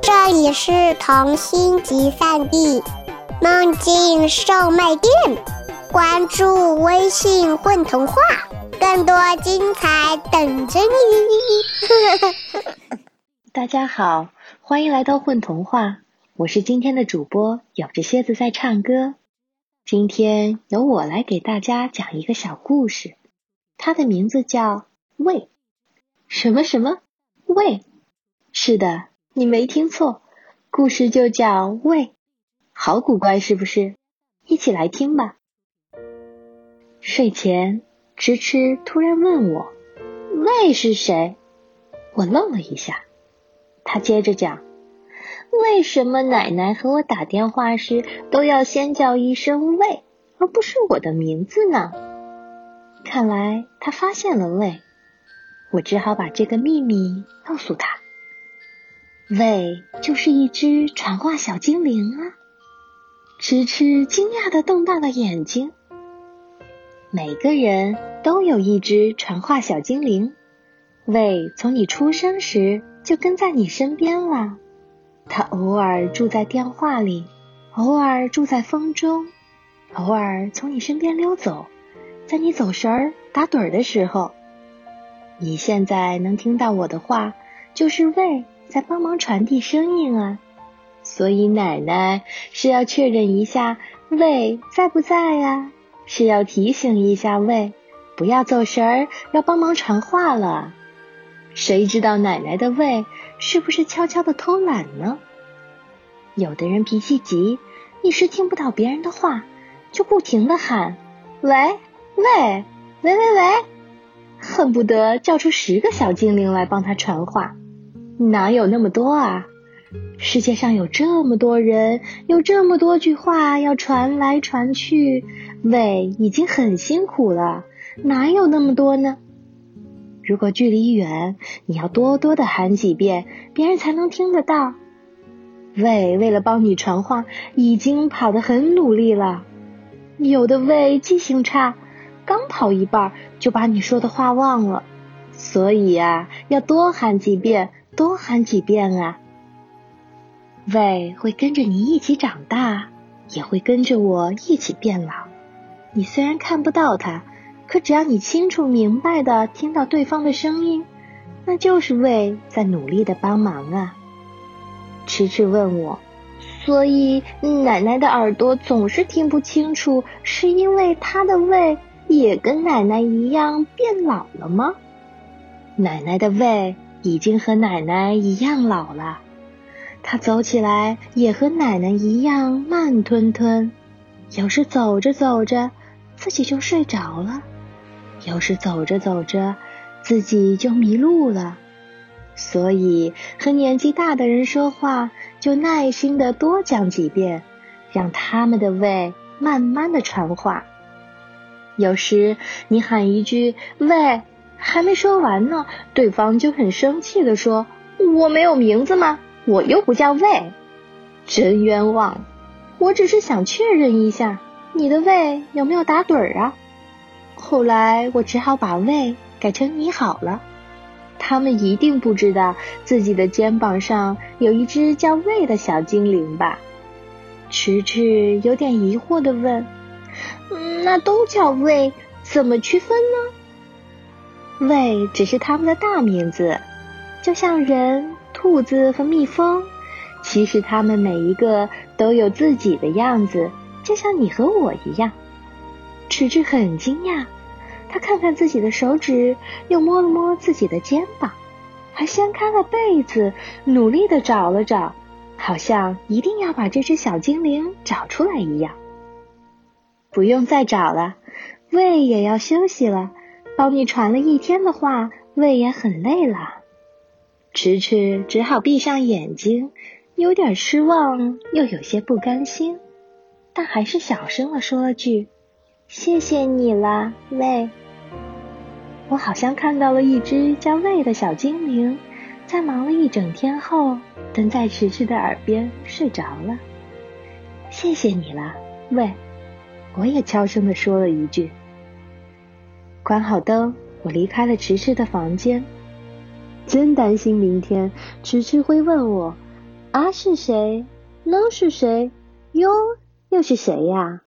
这里是童心集散地，梦境售卖店。关注微信“混童话”，更多精彩等着你。大家好，欢迎来到混童话，我是今天的主播，有着蝎子在唱歌。今天由我来给大家讲一个小故事，它的名字叫《喂》。什么什么喂？是的，你没听错，故事就叫胃。好古怪，是不是？一起来听吧。睡前，迟迟突然问我：“胃是谁？”我愣了一下。他接着讲：“为什么奶奶和我打电话时都要先叫一声‘喂’，而不是我的名字呢？”看来他发现了胃，我只好把这个秘密告诉他。喂，就是一只传话小精灵啊！迟迟惊讶的瞪大了眼睛。每个人都有一只传话小精灵，喂，从你出生时就跟在你身边了。它偶尔住在电话里，偶尔住在风中，偶尔从你身边溜走，在你走神儿打盹儿的时候。你现在能听到我的话，就是喂。在帮忙传递声音啊，所以奶奶是要确认一下胃在不在呀，是要提醒一下胃不要走神儿，要帮忙传话了。谁知道奶奶的胃是不是悄悄的偷懒呢？有的人脾气急，一时听不到别人的话，就不停的喊喂喂喂喂喂，恨不得叫出十个小精灵来帮他传话。哪有那么多啊！世界上有这么多人，有这么多句话要传来传去，喂已经很辛苦了，哪有那么多呢？如果距离远，你要多多的喊几遍，别人才能听得到。喂，为了帮你传话，已经跑得很努力了。有的喂记性差，刚跑一半就把你说的话忘了，所以呀，要多喊几遍。多喊几遍啊！胃会跟着你一起长大，也会跟着我一起变老。你虽然看不到它，可只要你清楚明白的听到对方的声音，那就是胃在努力的帮忙啊。迟迟问我，所以奶奶的耳朵总是听不清楚，是因为她的胃也跟奶奶一样变老了吗？奶奶的胃。已经和奶奶一样老了，他走起来也和奶奶一样慢吞吞，有时走着走着自己就睡着了，有时走着走着自己就迷路了。所以和年纪大的人说话，就耐心的多讲几遍，让他们的胃慢慢的传话。有时你喊一句“喂”。还没说完呢，对方就很生气的说：“我没有名字吗？我又不叫魏，真冤枉！我只是想确认一下你的胃有没有打盹儿啊。”后来我只好把胃改成你好了。他们一定不知道自己的肩膀上有一只叫胃的小精灵吧？迟迟有点疑惑的问：“那都叫胃，怎么区分呢？”胃只是他们的大名字，就像人、兔子和蜜蜂。其实他们每一个都有自己的样子，就像你和我一样。迟迟很惊讶，他看看自己的手指，又摸了摸自己的肩膀，还掀开了被子，努力的找了找，好像一定要把这只小精灵找出来一样。不用再找了，胃也要休息了。帮你传了一天的话，胃也很累了。迟迟只好闭上眼睛，有点失望，又有些不甘心，但还是小声的说了句：“谢谢你了，胃。”我好像看到了一只叫胃的小精灵，在忙了一整天后，蹲在迟迟的耳边睡着了。谢谢你了，胃。我也悄声的说了一句。关好灯，我离开了迟迟的房间。真担心明天迟迟会问我，啊是谁？呢是谁？哟又是谁呀？